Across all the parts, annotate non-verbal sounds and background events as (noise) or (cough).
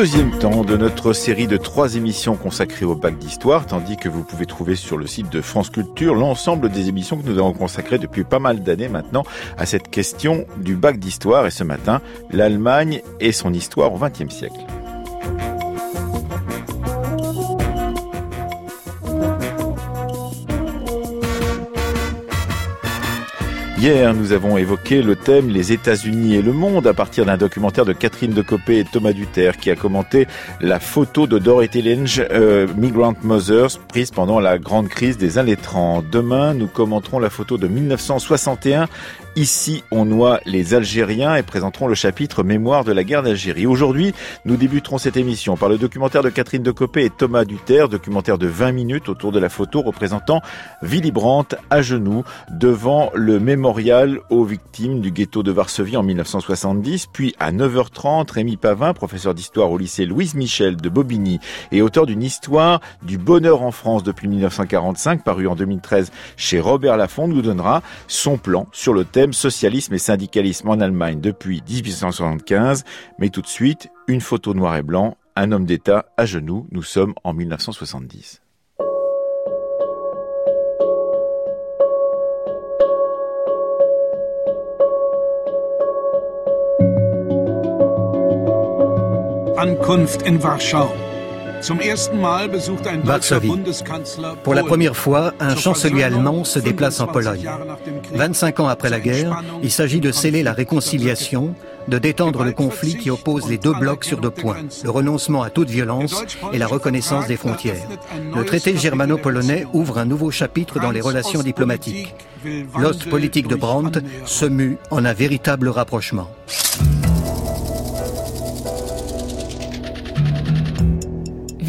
Deuxième temps de notre série de trois émissions consacrées au bac d'histoire, tandis que vous pouvez trouver sur le site de France Culture l'ensemble des émissions que nous avons consacrées depuis pas mal d'années maintenant à cette question du bac d'histoire. Et ce matin, l'Allemagne et son histoire au XXe siècle. Hier, nous avons évoqué le thème Les États-Unis et le monde à partir d'un documentaire de Catherine Decopé et Thomas Duterre qui a commenté la photo de Dorothy Lynch, euh, Migrant Mothers, prise pendant la grande crise des 30. Demain, nous commenterons la photo de 1961 Ici, on noie les Algériens et présenterons le chapitre Mémoire de la guerre d'Algérie. Aujourd'hui, nous débuterons cette émission par le documentaire de Catherine Decopé et Thomas Duterre, documentaire de 20 minutes autour de la photo représentant Willy Brandt à genoux devant le mémorial aux victimes du ghetto de Varsovie en 1970. Puis à 9h30, Rémi Pavin, professeur d'histoire au lycée Louise Michel de Bobigny et auteur d'une histoire du bonheur en France depuis 1945, paru en 2013 chez Robert Laffont, nous donnera son plan sur le thème socialisme et syndicalisme en Allemagne depuis 1875. Mais tout de suite, une photo noir et blanc, un homme d'État à genoux. Nous sommes en 1970. Ankunft in Warschau. Varsovie. Pour la première fois, un chancelier allemand se déplace en Pologne. 25 ans après la guerre, il s'agit de sceller la réconciliation, de détendre le conflit qui oppose les deux blocs sur deux points, le renoncement à toute violence et la reconnaissance des frontières. Le traité germano-polonais ouvre un nouveau chapitre dans les relations diplomatiques. L'os politique de Brandt se mue en un véritable rapprochement.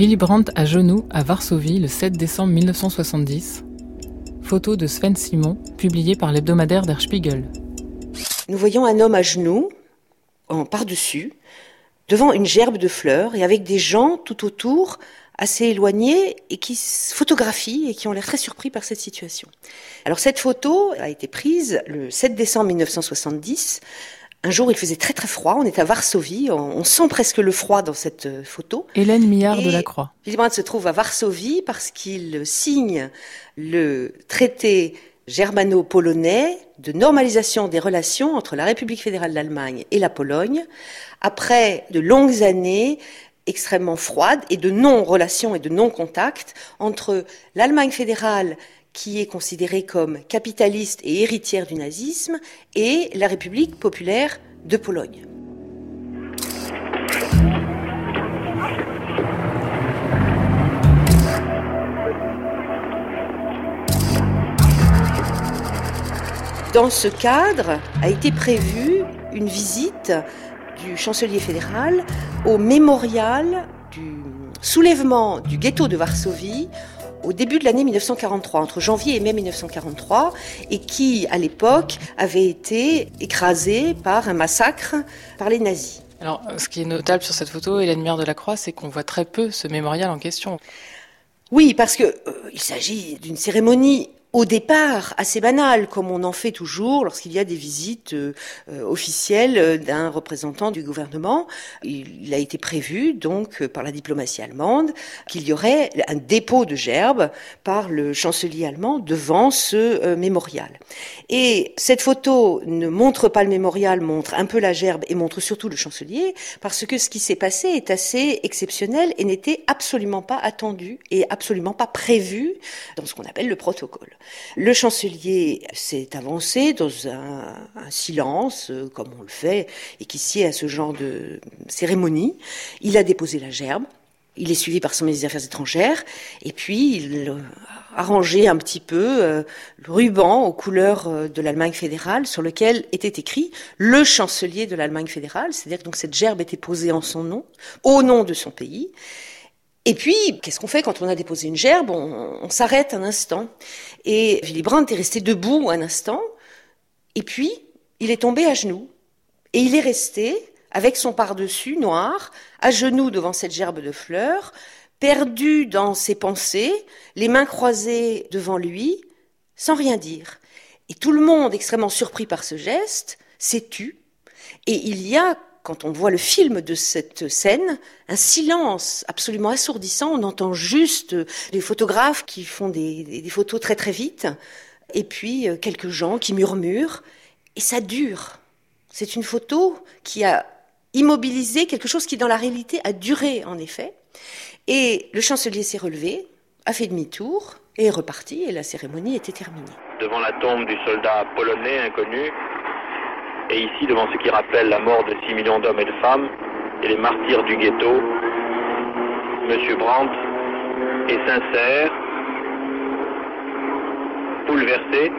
Willy Brandt à genoux à Varsovie le 7 décembre 1970. Photo de Sven Simon, publiée par l'hebdomadaire Der Spiegel. Nous voyons un homme à genoux, en par-dessus, devant une gerbe de fleurs et avec des gens tout autour assez éloignés et qui photographient et qui ont l'air très surpris par cette situation. Alors cette photo a été prise le 7 décembre 1970 un jour, il faisait très très froid. On est à Varsovie. On, sent presque le froid dans cette euh, photo. Hélène Millard de la Croix. Willy Brandt se trouve à Varsovie parce qu'il signe le traité germano-polonais de normalisation des relations entre la République fédérale d'Allemagne et la Pologne après de longues années extrêmement froides et de non-relations et de non-contact entre l'Allemagne fédérale qui est considérée comme capitaliste et héritière du nazisme, et la République populaire de Pologne. Dans ce cadre a été prévue une visite du chancelier fédéral au mémorial du soulèvement du ghetto de Varsovie au début de l'année 1943, entre janvier et mai 1943, et qui, à l'époque, avait été écrasé par un massacre par les nazis. Alors, ce qui est notable sur cette photo, et l'admire de la Croix, c'est qu'on voit très peu ce mémorial en question. Oui, parce que euh, il s'agit d'une cérémonie au départ assez banal, comme on en fait toujours lorsqu'il y a des visites euh, euh, officielles euh, d'un représentant du gouvernement. Il a été prévu donc par la diplomatie allemande qu'il y aurait un dépôt de gerbes par le chancelier allemand devant ce mémorial. Et cette photo ne montre pas le mémorial, montre un peu la gerbe et montre surtout le chancelier, parce que ce qui s'est passé est assez exceptionnel et n'était absolument pas attendu et absolument pas prévu dans ce qu'on appelle le protocole. Le chancelier s'est avancé dans un, silence, euh, comme on le fait, et qui sied à ce genre de cérémonie. Il a déposé la gerbe. Il est suivi par son ministre des Affaires étrangères, et puis il a rangé un petit peu euh, le ruban aux couleurs euh, de l'Allemagne fédérale, sur lequel était écrit le chancelier de l'Allemagne fédérale, c'est-à-dire que donc cette gerbe était posée en son nom, au nom de son pays. Et puis, qu'est-ce qu'on fait quand on a déposé une gerbe? On, s'arrête un instant. Et Willy Brandt est resté debout un instant, et puis il est tombé à genoux. Et il est resté avec son par-dessus noir, à genoux devant cette gerbe de fleurs, perdu dans ses pensées, les mains croisées devant lui, sans rien dire. Et tout le monde, extrêmement surpris par ce geste, s'est tu. Et il y a quand on voit le film de cette scène, un silence absolument assourdissant. On entend juste les photographes qui font des, photos très très vite, et puis euh, quelques gens qui murmurent, et ça dure. C'est une photo qui a immobilisé quelque chose qui dans la réalité a duré en effet. Et le chancelier s'est relevé, a fait demi-tour et est reparti, et la cérémonie était terminée. Devant la tombe du soldat polonais inconnu, et ici devant ce qui rappelle la mort de 6 millions d'hommes et de femmes et les martyrs du ghetto, M. Brandt est sincère, bouleversé.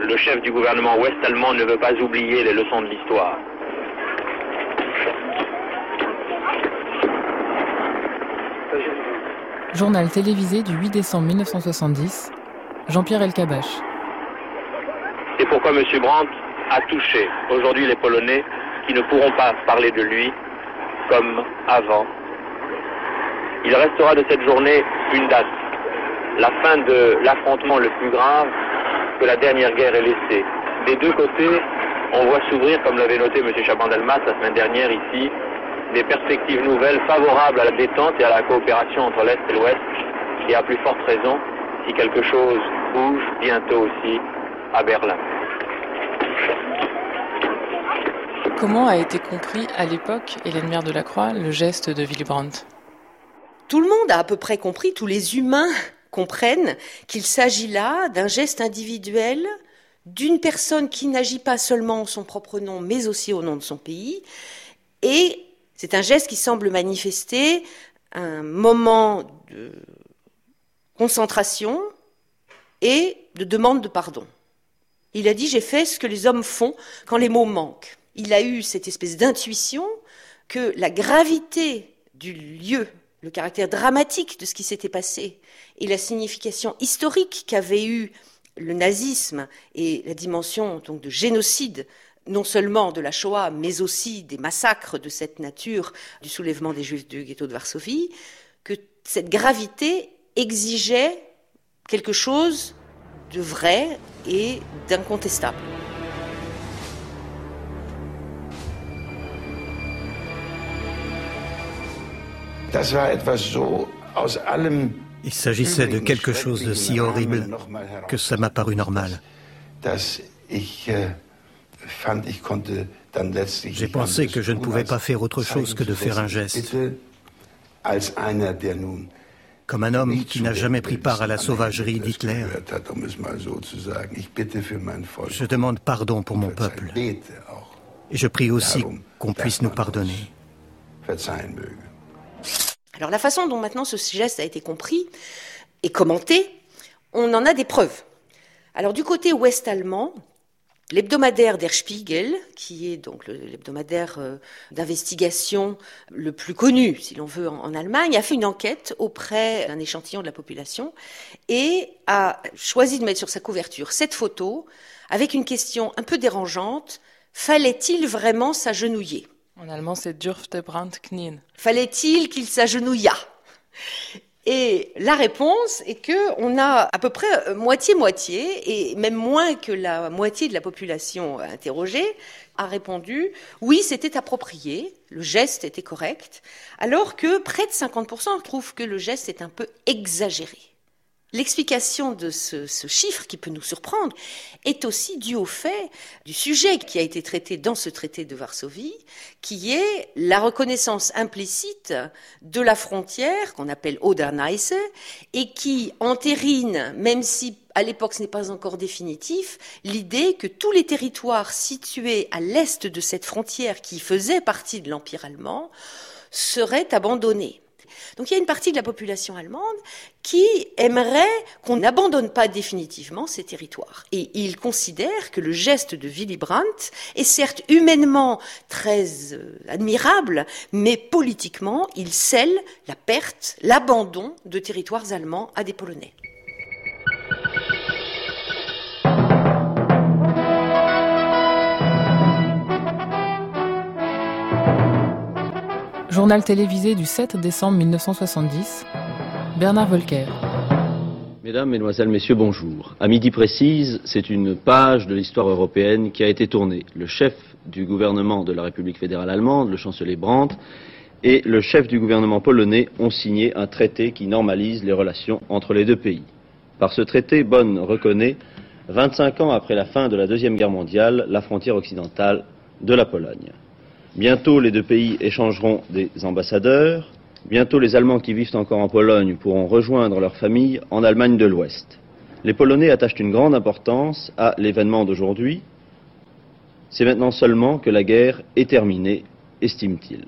Le chef du gouvernement ouest-allemand ne veut pas oublier les leçons de l'histoire. Journal télévisé du 8 décembre 1970, Jean-Pierre Elkabach. C'est pourquoi M. Brandt a touché aujourd'hui les Polonais qui ne pourront pas parler de lui comme avant. Il restera de cette journée une date, la fin de l'affrontement le plus grave que la dernière guerre ait laissé. Des deux côtés, on voit s'ouvrir, comme l'avait noté M. Chabandelmas la semaine dernière ici, des perspectives nouvelles favorables à la détente et à la coopération entre l'Est et l'Ouest, et à plus forte raison si quelque chose bouge bientôt aussi à Berlin. Comment a été compris à l'époque, Hélène Mère de la Croix, le geste de Willy Brandt Tout le monde a à peu près compris, tous les humains comprennent qu'il s'agit là d'un geste individuel d'une personne qui n'agit pas seulement en son propre nom, mais aussi au nom de son pays. Et c'est un geste qui semble manifester un moment de concentration et de demande de pardon. Il a dit J'ai fait ce que les hommes font quand les mots manquent. Il a eu cette espèce d'intuition que la gravité du lieu, le caractère dramatique de ce qui s'était passé et la signification historique qu'avait eu le nazisme et la dimension donc de génocide non seulement de la Shoah, mais aussi des massacres de cette nature du soulèvement des Juifs du ghetto de Varsovie, que cette gravité exigeait quelque chose de vrai et d'incontestable. Il s'agissait de quelque chose de si horrible que ça m'a paru normal. Äh, J'ai pensé que je ne pouvais pas faire autre chose que de faire un geste comme un homme qui n'a jamais pris part à la sauvagerie d'Hitler. Je demande pardon pour mon peuple. Et je prie aussi qu'on puisse nous pardonner. Alors la façon dont maintenant ce geste a été compris et commenté, on en a des preuves. Alors du côté ouest-allemand, L'hebdomadaire Der Spiegel, qui est donc l'hebdomadaire euh, d'investigation le plus connu, si l'on veut, en, Allemagne, a fait une enquête auprès d'un échantillon de la population et a choisi de mettre sur sa couverture cette photo avec une question un peu dérangeante. Fallait-il vraiment s'agenouiller? En allemand, c'est dürfte Brandt knien. Fallait-il qu'il s'agenouillât? Et la réponse est que on a à peu près euh, moitié-moitié, et même moins que la moitié de la population interrogée a répondu oui, c'était approprié, le geste était correct, alors que près de 50% trouvent que le geste est un peu exagéré. L'explication de ce, chiffre qui peut nous surprendre est aussi due au fait du sujet qui a été traité dans ce traité de Varsovie, qui est la reconnaissance implicite de la frontière qu'on appelle Oderneisse et qui entérine, même si à l'époque ce n'est pas encore définitif, l'idée que tous les territoires situés à l'est de cette frontière qui faisait partie de l'Empire allemand seraient abandonnés. Donc il y a une partie de la population allemande qui aimerait qu'on n'abandonne pas définitivement ces territoires. Et il considère que le geste de Willy Brandt est certes humainement très euh, admirable, mais politiquement, il scelle la perte, l'abandon de territoires allemands à des Polonais. Journal télévisé du 7 décembre 1970. Bernard Volcker. Mesdames, Mesdemoiselles, Messieurs, bonjour. À midi précise, c'est une page de l'histoire européenne qui a été tournée. Le chef du gouvernement de la République fédérale allemande, le chancelier Brandt, et le chef du gouvernement polonais ont signé un traité qui normalise les relations entre les deux pays. Par ce traité, Bonn reconnaît, 25 ans après la fin de la Deuxième Guerre mondiale, la frontière occidentale de la Pologne. Bientôt, les deux pays échangeront des ambassadeurs. Bientôt, les Allemands qui vivent encore en Pologne pourront rejoindre leurs familles en Allemagne de l'Ouest. Les Polonais attachent une grande importance à l'événement d'aujourd'hui. C'est maintenant seulement que la guerre est terminée, estime-t-il.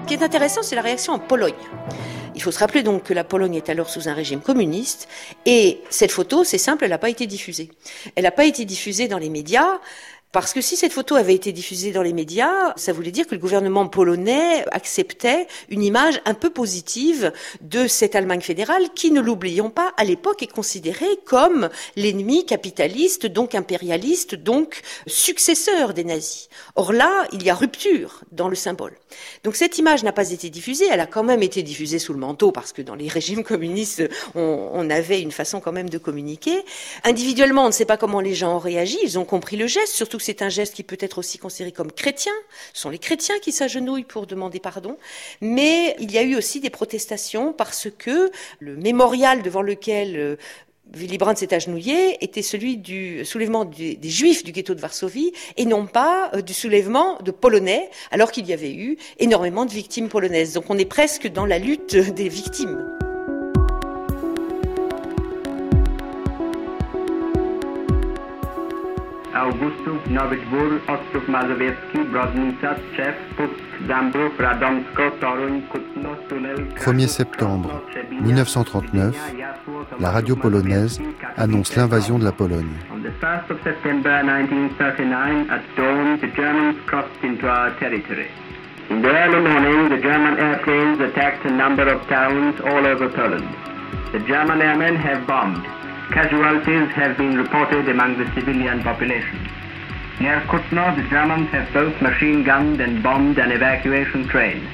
Ce qui est intéressant, c'est la réaction en Pologne. Il faut se rappeler donc que la Pologne est alors sous un régime communiste et cette photo, c'est simple, elle n'a pas été diffusée. Elle n'a pas été diffusée dans les médias. Parce que si cette photo avait été diffusée dans les médias, ça voulait dire que le gouvernement polonais acceptait une image un peu positive de cette Allemagne fédérale qui, ne l'oublions pas, à l'époque est considérée comme l'ennemi capitaliste, donc impérialiste, donc successeur des nazis. Or là, il y a rupture dans le symbole. Donc cette image n'a pas été diffusée, elle a quand même été diffusée sous le manteau parce que dans les régimes communistes, on, avait une façon quand même de communiquer. Individuellement, on ne sait pas comment les gens ont réagi, ils ont compris le geste, surtout c'est un geste qui peut être aussi considéré comme chrétien. Ce sont les chrétiens qui s'agenouillent pour demander pardon. Mais il y a eu aussi des protestations parce que le mémorial devant lequel euh, Willy Brandt s'est agenouillé était celui du soulèvement des, juifs du ghetto de Varsovie et non pas euh, du soulèvement de polonais alors qu'il y avait eu énormément de victimes polonaises. Donc on est presque dans la lutte des victimes. Augustów, Nowy Dwór, Ostrów Mazowiecki, Brodnica, Tczew, Puck, Zambrów, Radomsko, Toruń, Kutno, Tunel... 1er septembre 1939, la radio polonaise annonce l'invasion de la Pologne. On the 1st of September 1939, at dawn, the Germans crossed into our territory. In the early morning, the German airplanes attacked a number of towns all over Poland. The German airmen have bombed. Casualties have been reported among the civilian population. Near Kutno, the Germans have both machine gunned and bombed an evacuation train.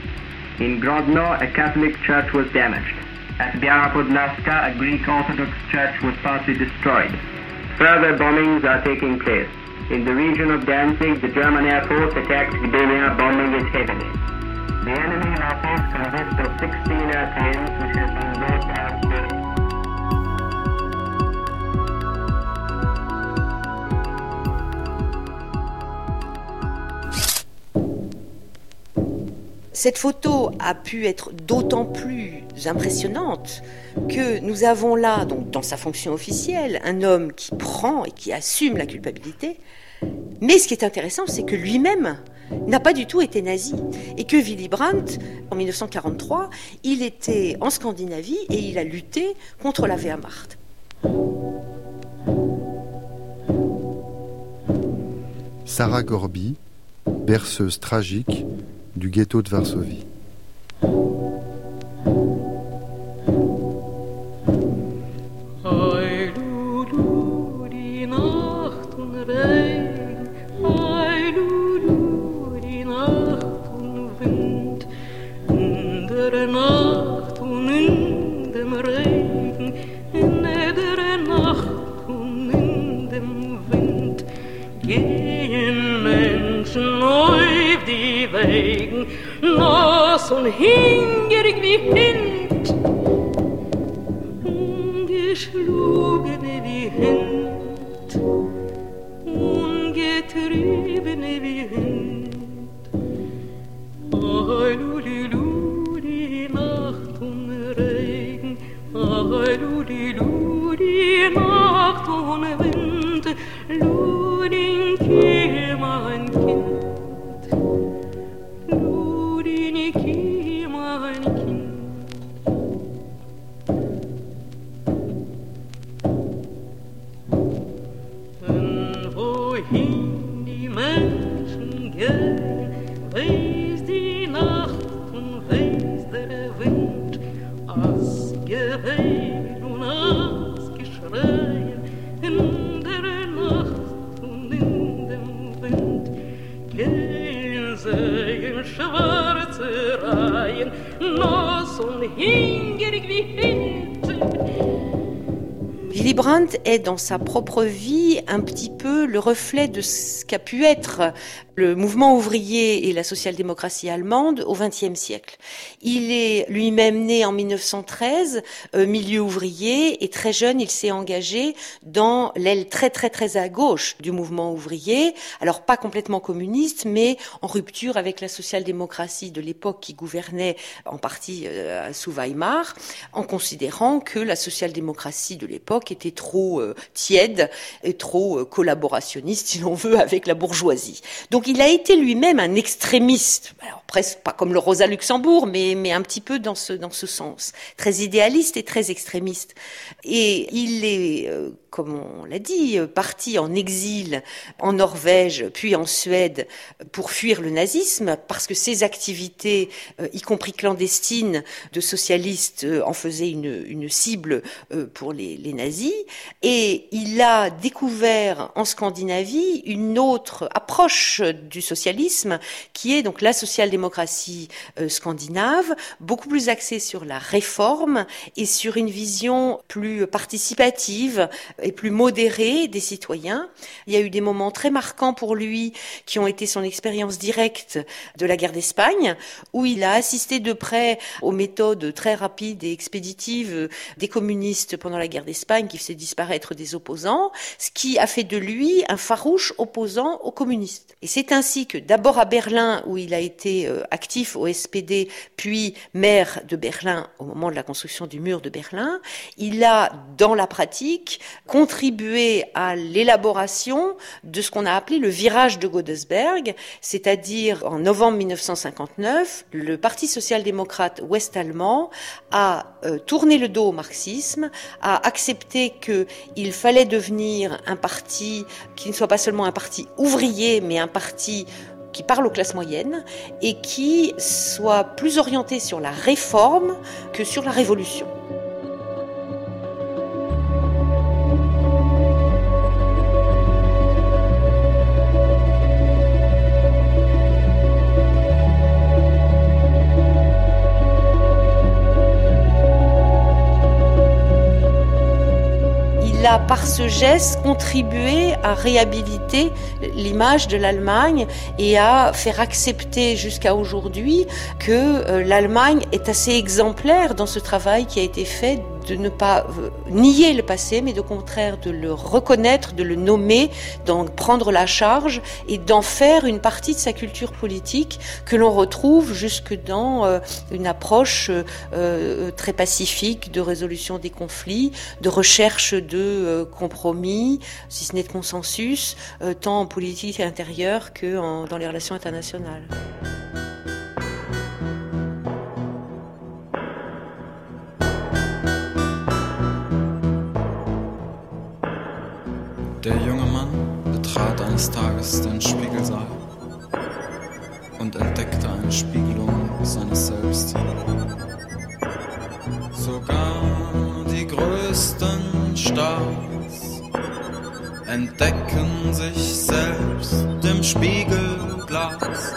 In Grodno, a Catholic church was damaged. At Biara a Greek Orthodox church was partly destroyed. Further bombings are taking place. In the region of Danzig, the German Air Force attacked Gdynia, bombing it heavily. The enemy our force consists of 16 airplanes which have Cette photo a pu être d'autant plus impressionnante que nous avons là, donc dans sa fonction officielle, un homme qui prend et qui assume la culpabilité. Mais ce qui est intéressant, c'est que lui-même n'a pas du tout été nazi et que Willy Brandt, en 1943, il était en Scandinavie et il a lutté contre la Wehrmacht. Sarah Gorby, berceuse tragique, du ghetto de Varsovie. schon hingierig wie Hind. Ungeschlugene wie Hind, ungetriebene wie Hind. Oh, Brandt est dans sa propre vie un petit peu le reflet de ce qu'a pu être le mouvement ouvrier et la social-démocratie allemande au XXe siècle. Il est lui-même né en 1913, euh, milieu ouvrier, et très jeune, il s'est engagé dans l'aile très très très à gauche du mouvement ouvrier. Alors pas complètement communiste, mais en rupture avec la social-démocratie de l'époque qui gouvernait en partie euh, sous Weimar, en considérant que la social-démocratie de l'époque était trop euh, tiède et trop collaborationniste, si l'on veut, avec la bourgeoisie. Donc donc il a été lui-même un extrémiste, alors presque pas comme le Rosa Luxembourg, mais, mais un petit peu dans ce, dans ce sens, très idéaliste et très extrémiste. Et il est euh, comme on l'a dit, euh, parti en exil en Norvège, puis en Suède, pour fuir le nazisme, parce que ses activités, euh, y compris clandestines, de socialistes, euh, en faisaient une, une cible pour les, les, nazis. Et il a découvert en Scandinavie une autre approche du socialisme, qui est donc la social-démocratie scandinave, beaucoup plus axée sur la réforme et sur une vision plus participative et plus modéré des citoyens. Il y a eu des moments très marquants pour lui qui ont été son expérience directe de la guerre d'Espagne, où il a assisté de près aux méthodes très rapides et expéditives des communistes pendant la guerre d'Espagne qui faisaient disparaître des opposants, ce qui a fait de lui un farouche opposant aux communistes. Et c'est ainsi que d'abord à Berlin, où il a été euh, actif au SPD, puis maire de Berlin au moment de la construction du mur de Berlin, il a, dans la pratique, contribué à l'élaboration de ce qu'on a appelé le virage de Godesberg, c'est-à-dire en novembre 1959, le Parti social-démocrate ouest-allemand a euh, tourné le dos au marxisme, a accepté qu'il fallait devenir un parti qui ne soit pas seulement un parti ouvrier, mais un parti qui parle aux classes moyennes et qui soit plus orienté sur la réforme que sur la révolution. Par ce geste contribué à réhabiliter l'image de l'Allemagne et à faire accepter jusqu'à aujourd'hui que euh, l'Allemagne est assez exemplaire dans ce travail qui a été fait de ne pas euh, nier le passé, mais de contraire de le reconnaître, de le nommer, d'en prendre la charge et d'en faire une partie de sa culture politique que l'on retrouve jusque dans euh, une approche euh, très pacifique de résolution des conflits, de recherche de compromis, si ce n'est de consensus, tant en politique intérieure que dans les relations internationales. Eines Tages den Spiegelsaal und entdeckte eine Spiegelung seines Selbst. Sogar die größten Stars entdecken sich selbst im Spiegelglas.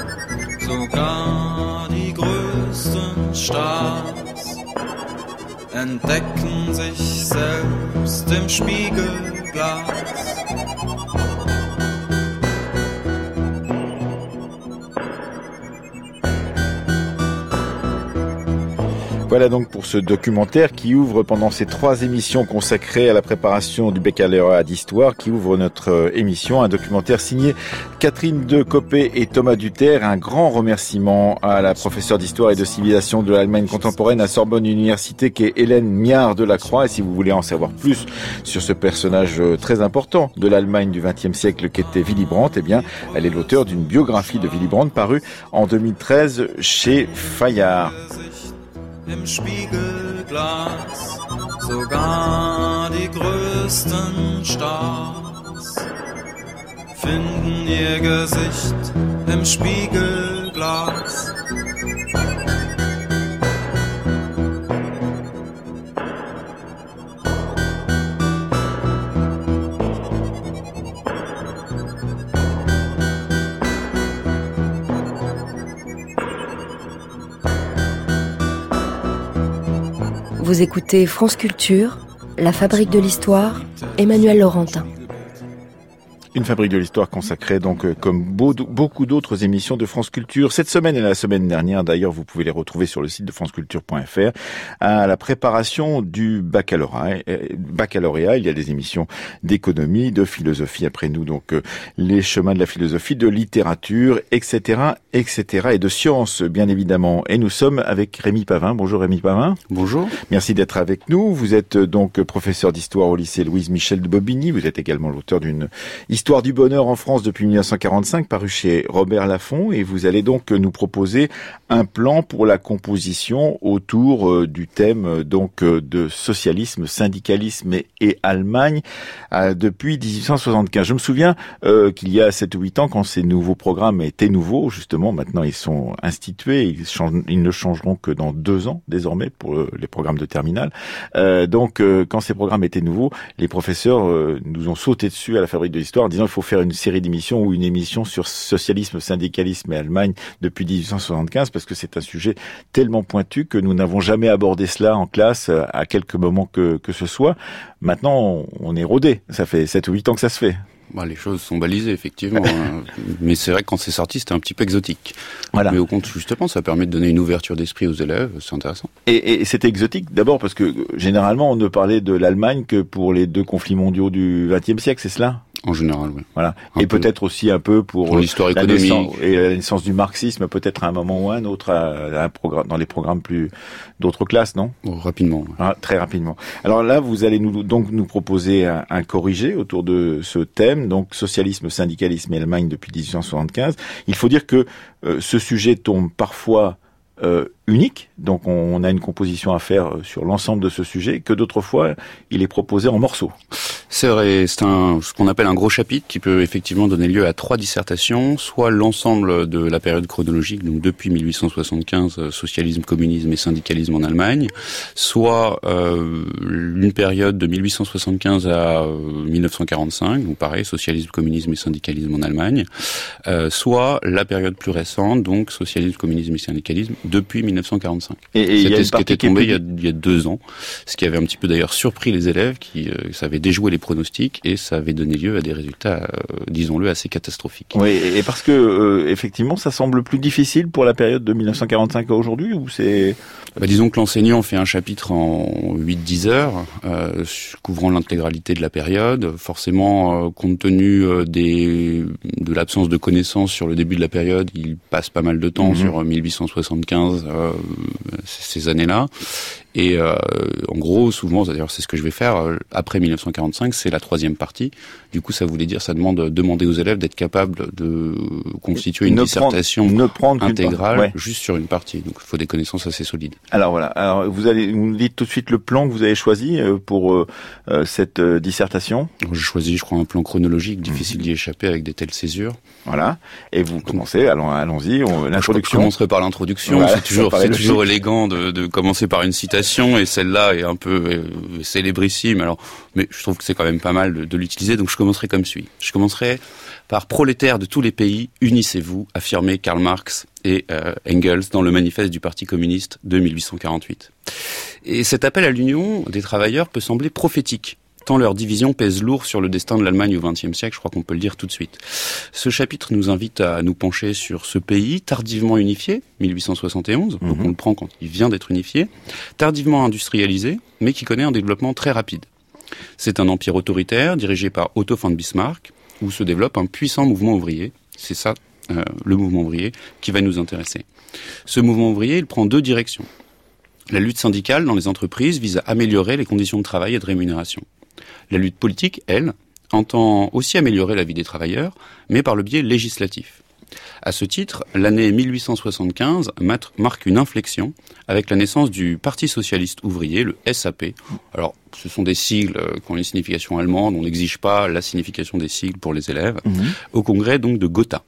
Sogar die größten Stars entdecken sich selbst im Spiegelglas. Voilà donc pour ce documentaire qui ouvre pendant ces trois émissions consacrées à la préparation du baccalauréat d'histoire, qui ouvre notre euh, émission, un documentaire signé Catherine de Copé et Thomas Duterre. Un grand remerciement à la professeure d'histoire et de civilisation de l'Allemagne contemporaine à Sorbonne Université qui est Hélène Miard de la Croix. Et si vous voulez en savoir plus sur ce personnage euh, très important de l'Allemagne du XXe siècle qu'était Willy Brandt, eh bien, elle est l'auteur d'une biographie de Willy parue en 2013 chez Fayard. Im Spiegelglas, sogar die größten Stars finden ihr Gesicht im Spiegelglas. Vous écoutez France Culture La fabrique de l'histoire, Emmanuel Laurentin. Une fabrique de l'histoire consacrée donc euh, comme beaucoup d'autres émissions de France Culture. Cette semaine et la semaine dernière, d'ailleurs, vous pouvez les retrouver sur le site de franceculture.fr à la préparation du baccalauréat. Baccalauréat, il y a des émissions d'économie, de philosophie après nous, donc euh, les chemins de la philosophie, de littérature, etc., etc., et de sciences, bien évidemment. Et nous sommes avec Rémi Pavin. Bonjour Rémi Pavin. Bonjour. Merci d'être avec nous. Vous êtes euh, donc professeur d'histoire au lycée Louise Michel de Bobigny. Vous êtes également l'auteur d'une histoire Histoire du bonheur en France depuis 1945, paru chez Robert Laffont, et vous allez donc nous proposer un plan pour la composition autour euh, du thème euh, donc euh, de socialisme, syndicalisme et, Allemagne depuis 1875. Je me souviens qu'il y a 7 ou 8 ans, quand ces nouveaux programmes étaient nouveaux, justement, maintenant ils sont institués, ils, ils ne changeront que dans deux ans désormais pour les programmes de terminale. donc quand ces programmes étaient nouveaux, les professeurs nous ont sauté dessus à la fabrique de l'histoire il faut faire une série d'émissions ou une émission sur socialisme, syndicalisme et Allemagne depuis 1875 parce que c'est un sujet tellement pointu que nous n'avons jamais abordé cela en classe euh, à quelque moment que, que ce soit. Maintenant, on est rodé. Ça fait 7 ou 8 ans que ça se fait. Bah, les choses sont balisées, effectivement. Hein. (laughs) Mais c'est vrai que quand c'est sorti, c'était un petit peu exotique. Voilà. Mais au compte, justement, ça permet de donner une ouverture d'esprit aux élèves. C'est intéressant. Et, et c'était exotique d'abord parce que généralement, on ne parlait de l'Allemagne que pour les deux conflits mondiaux du XXe siècle, c'est cela? En général, oui. Voilà. et peut-être aussi un peu pour, pour l'histoire économique et la naissance du marxisme, peut-être à un moment ou à un autre, à, un programme, dans les programmes plus d'autres classes, non? Oh, Rapidement. Ah, très rapidement. Alors là, vous allez nous donc nous proposer un, un, corrigé autour de ce thème, donc socialisme, syndicalisme et Allemagne depuis 1875. Il faut dire que euh, ce sujet tombe parfois euh, unique, donc on, a une composition à faire euh, sur l'ensemble de ce sujet, que d'autres fois il est proposé en morceaux. C'est vrai, c'est un ce qu'on appelle un gros chapitre qui peut effectivement donner lieu à trois dissertations, soit l'ensemble de la période chronologique, donc depuis 1875, euh, socialisme, communisme et syndicalisme en Allemagne, soit euh, une période de 1875 à 1945, donc pareil, socialisme, communisme et syndicalisme en Allemagne, soit la période plus récente, donc socialisme, communisme et syndicalisme depuis 1945. Et, C'était ce qui était tombé il y, a, il y, a, deux ans, ce qui avait un petit peu d'ailleurs surpris les élèves qui euh, savaient déjouer les pronostics et ça avait donné lieu à des résultats, euh, disons-le, assez catastrophiques. Oui, et parce que euh, effectivement, ça semble plus difficile pour la période de 1945 à aujourd'hui, ou c'est bah, disons que l'enseignant fait un chapitre en 8-10 heures, euh, couvrant l'intégralité de la période. Forcément, compte tenu des, de l'absence de connaissances sur le début de la période, il passe pas mal de temps mhm. sur 1875, ces années-là. Et euh, en gros, souvent, d'ailleurs, c'est ce que je vais faire euh, après 1945, c'est la troisième partie. Du coup, ça voulait dire, ça demande de demander aux élèves d'être capables de constituer une dissertation ne prendre intégrale juste sur une partie. Donc, il faut des connaissances assez solides. Alors voilà. Alors, vous allez, vous nous dites tout de suite le plan que vous avez choisi euh, pour cette dissertation. J'ai choisi, je crois, un plan chronologique, difficile d'y échapper avec des telles césures. Voilà. Et vous commencez. Allons, allons-y. L'introduction. Je commencerai par l'introduction. c'est (laughs) toujours, c'est toujours élégant de, de commencer par une citation et celle-là est un peu euh, célébrissime. Alors, mais je trouve que c'est quand même pas mal de, l'utiliser. Donc, je commencerai comme suit. Je commencerai par prolétaires de tous les pays, unissez-vous, affirmait Karl Marx et euh, Engels dans le manifeste du Parti communiste de 1848. Et cet appel à l'union des travailleurs peut sembler prophétique tant leur division pèse lourd sur le destin de l'Allemagne au XXe siècle, je crois qu'on peut le dire tout de suite. Ce chapitre nous invite à nous pencher sur ce pays tardivement unifié, 1871, donc mhm. on le prend quand il vient d'être unifié, tardivement industrialisé, mais qui connaît un développement très rapide. C'est un empire autoritaire dirigé par Otto von Bismarck, où se développe un puissant mouvement ouvrier. C'est ça, euh, le mouvement ouvrier, qui va nous intéresser. Ce mouvement ouvrier, il prend deux directions. La lutte syndicale dans les entreprises vise à améliorer les conditions de travail et de rémunération. La lutte politique, elle, entend aussi améliorer la vie des travailleurs, mais par le biais législatif. À ce titre, l'année 1875 marque une inflexion avec la naissance du Parti socialiste ouvrier, le SAP. Alors, ce sont des sigles qui ont une signification allemande, on n'exige pas la signification des sigles pour les élèves, mhm. au congrès donc de Gotha.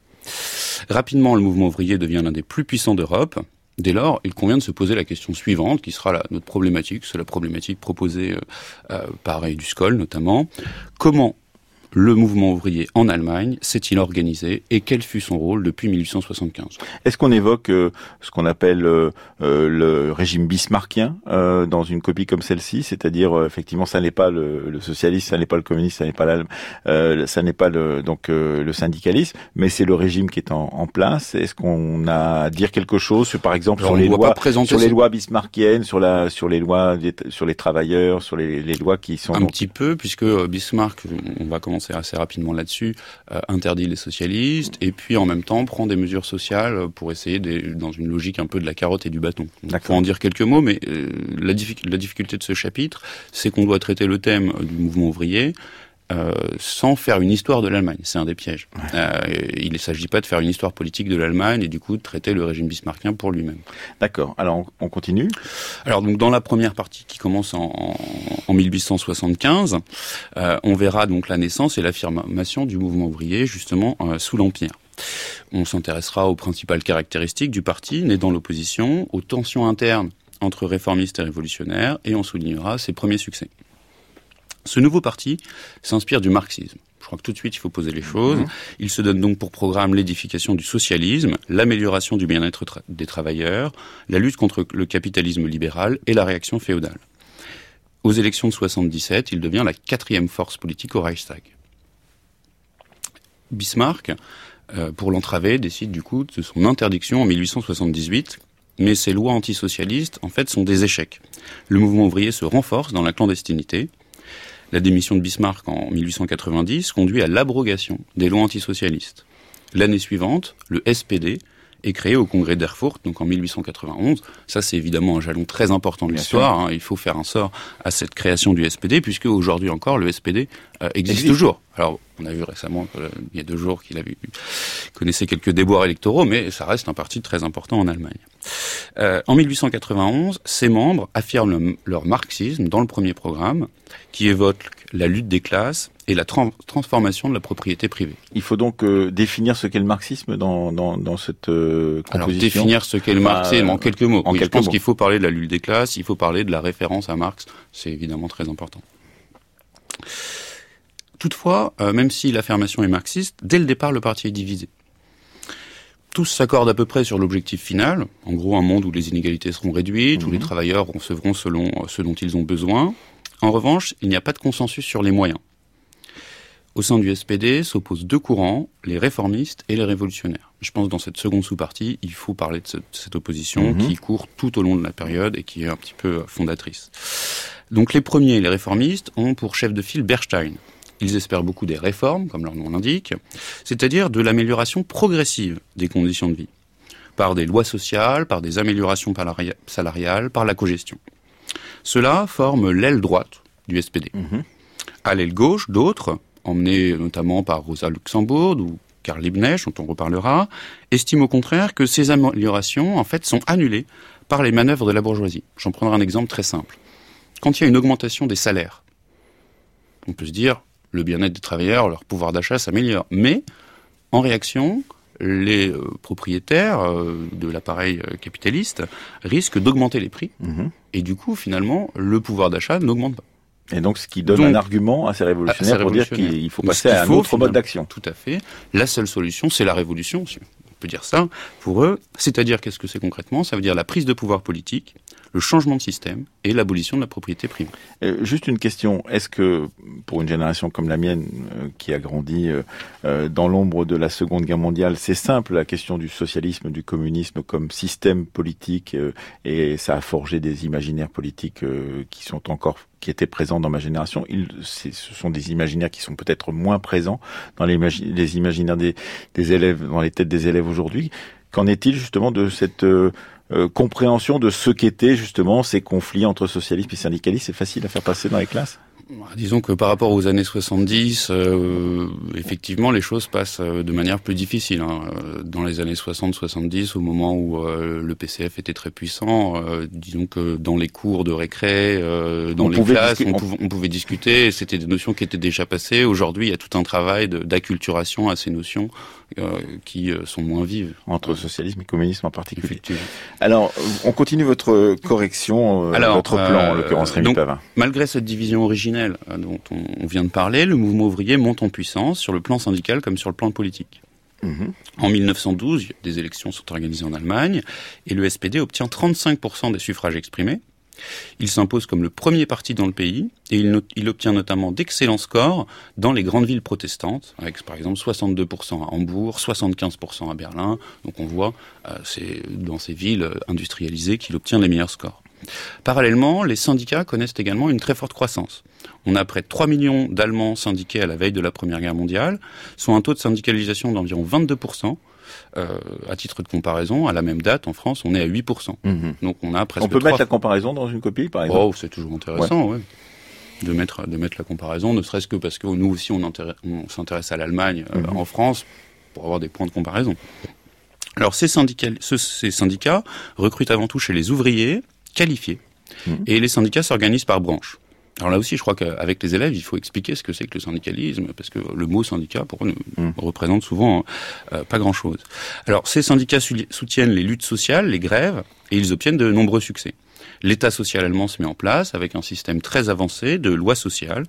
Rapidement, le mouvement ouvrier devient l'un des plus puissants d'Europe, Dès lors, il convient de se poser la question suivante, qui sera notre problématique, c'est la problématique proposée euh, euh par Eduscol notamment. Comment le mouvement ouvrier en Allemagne s'est-il organisé et quel fut son rôle depuis 1875 Est-ce qu'on évoque euh, ce qu'on appelle euh, euh, le régime bismarckien dans une copie comme celle-ci? C'est-à-dire, effectivement, ça n'est pas le, le, socialiste, ça n'est pas le communiste, ça n'est pas la, ça n'est pas le, donc le syndicalisme, mais c'est le régime qui est en, en place. Est-ce qu'on a à dire quelque chose, sur, par exemple, sur les lois, sur les lois bismarckiennes, sur la, sur les lois, sur les travailleurs, sur les, les lois qui sont un petit peu, puisque Bismarck, on va commencer assez rapidement là-dessus, euh, interdit les socialistes et puis en même temps prend des mesures sociales pour essayer, dans une logique un peu de la carotte et du bâton. Faut en dire quelques mots, mais euh, la, la difficulté de ce chapitre, c'est qu'on doit traiter le thème du mouvement ouvrier euh, sans faire une histoire de l'Allemagne. C'est un des pièges. Euh, il ne s'agit pas de faire une histoire politique de l'Allemagne et du coup de traiter le régime bismarckien pour lui-même. D'accord. Alors on continue. Alors donc dans la première partie qui commence en, en 1875, euh, on verra donc la naissance et l'affirmation du mouvement ouvrier justement sous l'Empire. On s'intéressera aux principales caractéristiques du parti né dans l'opposition, aux tensions internes entre réformistes et révolutionnaires, et on soulignera ses premiers succès. Ce nouveau parti s'inspire du marxisme. Je crois que tout de suite, il faut poser les choses. Mhm. Il se donne donc pour programme l'édification du socialisme, l'amélioration du bien-être des travailleurs, la lutte contre le capitalisme libéral et la réaction féodale. Aux élections de 77, il devient la quatrième force politique au Reichstag. Bismarck, euh, pour l'entraver, décide du coup de son interdiction en 1878, mais ces lois antisocialistes, en fait, sont des échecs. Le mouvement ouvrier se renforce dans la clandestinité, la démission de Bismarck en 1890 conduit à l'abrogation des lois antisocialistes. L'année suivante, le SPD est créé au congrès d'Erfurt, donc en 1891. Ça, c'est évidemment un jalon très important de l'histoire. Hein. Il faut faire un sort à cette création du SPD, puisque aujourd'hui encore, le SPD euh, existe, toujours. Alors, on a vu récemment, il y a deux jours, qu'il avait connaissait quelques déboires électoraux, mais ça reste un parti très important en Allemagne. Euh, en 1891, ses membres affirment leur marxisme dans le premier programme, qui évoque la lutte des classes et la transformation de la propriété privée. Il faut donc euh, définir ce qu'est le marxisme dans, dans, dans cette euh, composition. Alors définir ce qu'est le marxisme en quelques mots. En je pense qu'il faut parler de la lutte des classes, il faut parler de la référence à Marx, c'est évidemment très important. Toutefois, euh, même si l'affirmation est marxiste, dès le départ, le parti est divisé. Tous s'accordent à peu près sur l'objectif final, en gros un monde où les inégalités seront réduites, où les mhm. travailleurs recevront selon euh, ce dont ils ont besoin. En revanche, il n'y a pas de consensus sur les moyens. Au sein du SPD s'opposent deux courants, les réformistes et les révolutionnaires. Je pense que dans cette seconde sous-partie, il faut parler de cette, opposition mhm. qui court tout au long de la période et qui est un petit peu fondatrice. Donc les premiers, les réformistes, ont pour chef de file Bernstein, ils espèrent beaucoup des réformes, comme leur nom l'indique, c'est-à-dire de l'amélioration progressive des conditions de vie, par des lois sociales, par des améliorations salariales, par la cogestion. Cela forme l'aile droite du SPD. Mhm. À l'aile gauche, d'autres, emmenés notamment par Rosa Luxembourg ou Karl Liebknecht, dont on reparlera, estiment au contraire que ces améliorations, en fait, sont annulées par les manœuvres de la bourgeoisie. J'en prendrai un exemple très simple. Quand il y a une augmentation des salaires, on peut se dire, le bien-être des travailleurs, leur pouvoir d'achat s'améliore. Mais, en réaction, les euh, propriétaires euh, de l'appareil euh, capitaliste risquent d'augmenter les prix. Mhm. Et du coup, finalement, le pouvoir d'achat n'augmente pas. Et donc, ce qui donne un argument à ces révolutionnaires, pour dire qu'il faut passer à un autre mode d'action. Tout à fait. La seule solution, c'est la révolution, si on peut dire ça, pour eux. C'est-à-dire, qu'est-ce que c'est concrètement? Ça veut dire la prise de pouvoir politique, le changement de système et l'abolition de la propriété privée. Euh, juste une question, est-ce que pour une génération comme la mienne euh, qui a grandi euh, dans l'ombre de la Seconde Guerre mondiale, c'est simple la question du socialisme, du communisme comme système politique et ça a forgé des imaginaires politiques qui sont encore qui étaient présents dans ma génération, ils, ce sont des imaginaires qui sont peut-être moins présents dans les, les imaginaires des, des, élèves, dans les têtes des élèves aujourd'hui. Qu'en est-il justement de cette euh, compréhension de ce qu'étaient justement ces conflits entre socialistes et syndicalistes C'est facile à faire passer dans les classes bah, Disons que par rapport aux années 70, euh, effectivement, les choses passent euh, de manière plus difficile. Hein. Dans les années 60-70, au moment où le PCF était très puissant, disons que dans les cours de récré, dans les classes, on, on, pouvait discuter. C'était des notions qui étaient déjà passées. Aujourd'hui, il y a tout un travail d'acculturation à ces notions euh, qui euh, sont moins vives. Entre socialisme et communisme en particulier. Alors, on continue votre correction, euh, votre plan, en l'occurrence Rémi donc, Malgré cette division originelle, euh, dont on vient de parler, le mouvement ouvrier monte en puissance sur le plan syndical comme sur le plan politique. Mhm. En 1912, des élections sont organisées en Allemagne et le SPD obtient 35% des suffrages exprimés. Il s'impose comme le premier parti dans le pays et il, obtient notamment d'excellents scores dans les grandes villes protestantes, avec par exemple 62% à Hambourg, 75% à Berlin. Donc on voit, euh, c'est dans ces villes industrialisées qu'il obtient les meilleurs scores. Parallèlement, les syndicats connaissent également une très forte croissance. On a près de 3 millions d'Allemands syndiqués à la veille de la Première Guerre mondiale, soit un taux de syndicalisation d'environ 22%. Euh, à titre de comparaison, à la même date, en France, on est à 8%. Mhm. Donc on a presque. On peut mettre la comparaison dans une copie, par exemple. Oh, c'est toujours intéressant, ouais. De mettre de mettre la comparaison, ne serait-ce que parce que nous aussi on, s'intéresse à l'Allemagne euh, mhm. en France pour avoir des points de comparaison. Alors ces syndicats, ces syndicats recrutent avant tout chez les ouvriers qualifiés, mhm. et les syndicats s'organisent par branches. Alors là aussi, je crois qu'avec les élèves, il faut expliquer ce que c'est que le syndicalisme, parce que le mot syndicat, pour eux, mm. représente souvent euh, pas grand-chose. Alors, ces syndicats soutiennent les luttes sociales, les grèves, et ils obtiennent de nombreux succès. L'État social allemand se met en place avec un système très avancé de lois sociales,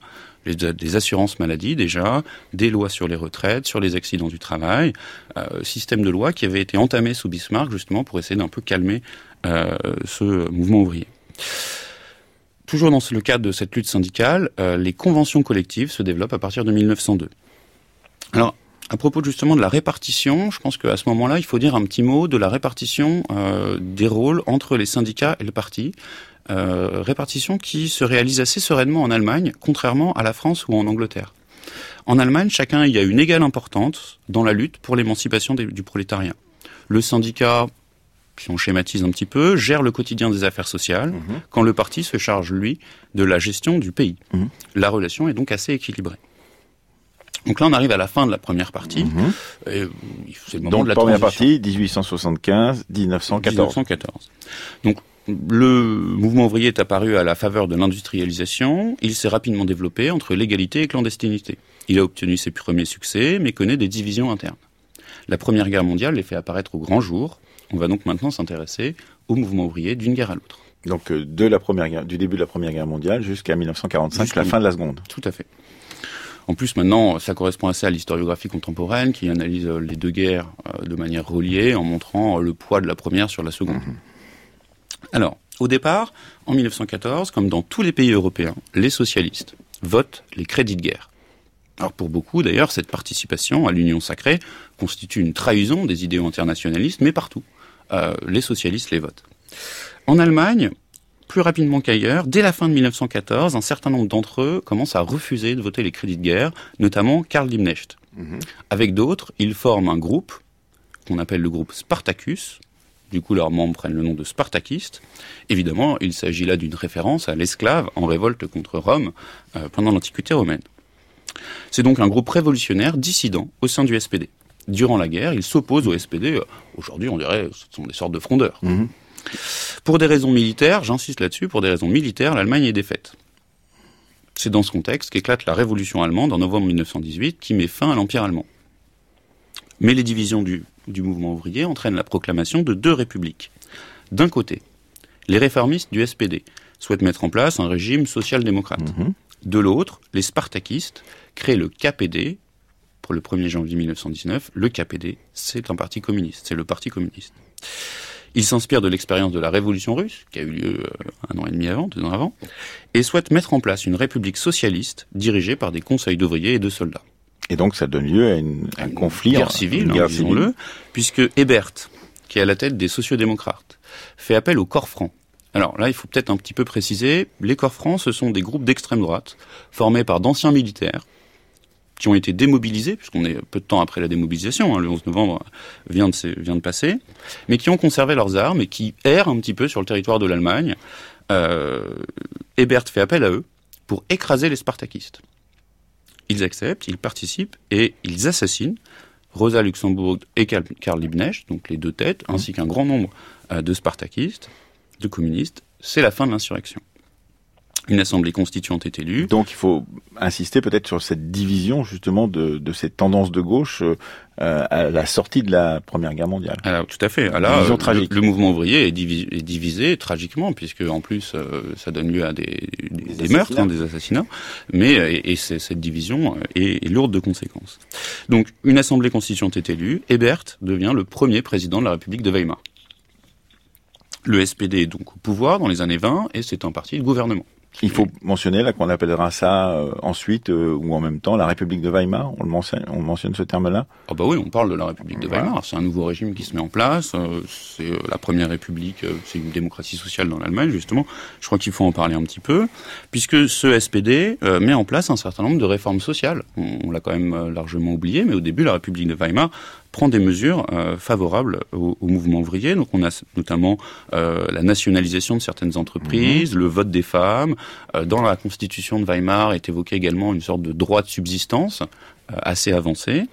des assurances maladie déjà, des lois sur les retraites, sur les accidents du travail, euh, système de loi qui avait été entamé sous Bismarck justement pour essayer d'un peu calmer euh, ce mouvement ouvrier. Toujours dans le cadre de cette lutte syndicale, euh, les conventions collectives se développent à partir de 1902. Alors, à propos justement de la répartition, je pense qu'à ce moment-là, il faut dire un petit mot de la répartition euh, des rôles entre les syndicats et le parti. Euh, répartition qui se réalise assez sereinement en Allemagne, contrairement à la France ou en Angleterre. En Allemagne, chacun y a une égale importance dans la lutte pour l'émancipation du prolétariat. Le syndicat si on schématise un petit peu, gère le quotidien des affaires sociales, mhm. quand le parti se charge, lui, de la gestion du pays. Mhm. La relation est donc assez équilibrée. Donc là, on arrive à la fin de la première partie. Mhm. C'est le moment donc, de la première partie, 1875-1914. 1914. Donc, le mouvement ouvrier est apparu à la faveur de l'industrialisation. Il s'est rapidement développé entre légalité et clandestinité. Il a obtenu ses premiers succès, mais connaît des divisions internes. La Première Guerre mondiale les fait apparaître au grand jour. On va donc maintenant s'intéresser au mouvement ouvrier d'une guerre à l'autre. Donc euh, de la première guerre, du début de la Première Guerre mondiale jusqu'à 1945, la fin de la Seconde. Tout à fait. En plus, maintenant, ça correspond assez à l'historiographie contemporaine qui analyse euh, les deux guerres euh, de manière reliée en montrant le poids de la première sur la seconde. Mhm. Alors, au départ, en 1914, comme dans tous les pays européens, les socialistes votent les crédits de guerre. Alors pour beaucoup, d'ailleurs, cette participation à l'Union sacrée constitue une trahison des idéaux internationalistes, mais partout. Euh, les socialistes les votent. En Allemagne, plus rapidement qu'ailleurs, dès la fin de 1914, un certain nombre d'entre eux commencent à refuser de voter les crédits de guerre, notamment Karl Liebknecht. Mhm. Avec d'autres, ils forment un groupe qu'on appelle le groupe Spartacus. Du coup, leurs membres prennent le nom de spartakistes. Évidemment, il s'agit là d'une référence à l'esclave en révolte contre Rome euh, pendant l'Antiquité romaine. C'est donc un groupe révolutionnaire dissident au sein du SPD durant la guerre, ils s'opposent au SPD. Aujourd'hui, on dirait ce sont des sortes de frondeurs. Mhm. Pour des raisons militaires, j'insiste là-dessus, pour des raisons militaires, l'Allemagne est défaite. C'est dans ce contexte qu'éclate la révolution allemande en novembre 1918 qui met fin à l'Empire allemand. Mais les divisions du, mouvement ouvrier entraînent la proclamation de deux républiques. D'un côté, les réformistes du SPD souhaitent mettre en place un régime social-démocrate. Mhm. De l'autre, les spartakistes créent le KPD, le 1er janvier 1919, le KPD, c'est un parti communiste, c'est le parti communiste. Il s'inspire de l'expérience de la révolution russe, qui a eu lieu euh, un an et demi avant, deux ans avant, et souhaite mettre en place une république socialiste dirigée par des conseils d'ouvriers et de soldats. Et donc ça donne lieu à, un conflit, guerre civile, hein, disons-le, puisque Ebert, qui est à la tête des sociodémocrates, fait appel au corps franc. Alors là, il faut peut-être un petit peu préciser, les corps francs, ce sont des groupes d'extrême droite, formés par d'anciens militaires, qui ont été démobilisés, puisqu'on est peu de temps après la démobilisation, hein, le 11 novembre vient de, passer, mais qui ont conservé leurs armes et qui errent un petit peu sur le territoire de l'Allemagne. Euh, Ebert fait appel à eux pour écraser les spartakistes. Ils acceptent, ils participent et ils assassinent Rosa Luxembourg et Karl Liebknecht, donc les deux têtes, ainsi qu'un grand nombre euh, de spartakistes, de communistes. C'est la fin de l'insurrection. Une assemblée constituante est élue. Donc il faut insister peut-être sur cette division justement de, de cette tendance de gauche euh, à la sortie de la Première Guerre mondiale. Alors tout à fait. Alors, le, le, mouvement ouvrier est divisé, est divisé, tragiquement puisque en plus euh, ça donne lieu à des, des, des meurtres, hein, des assassinats. Mais et, et cette division est, est, lourde de conséquences. Donc une assemblée constituante est élue. Ebert devient le premier président de la République de Weimar. Le SPD est donc au pouvoir dans les années 20 et c'est un parti de gouvernement. Il faut mentionner là qu'on appellera ça euh, ensuite euh, ou en même temps la République de Weimar. On le mentionne, on mentionne ce terme-là. Ah bah oui, on parle de la République de Weimar. C'est un nouveau régime qui se met en place. Euh, c'est la première République. c'est une démocratie sociale dans l'Allemagne justement. Je crois qu'il faut en parler un petit peu, puisque ce SPD met en place un certain nombre de réformes sociales. On, on l'a quand même largement oublié, mais au début, la République de Weimar prend des mesures euh, favorables au, au, mouvement ouvrier. Donc on a notamment euh, la nationalisation de certaines entreprises, mmh. le vote des femmes. Euh, dans la constitution de Weimar est évoqué également une sorte de droit de subsistance euh, assez avancé.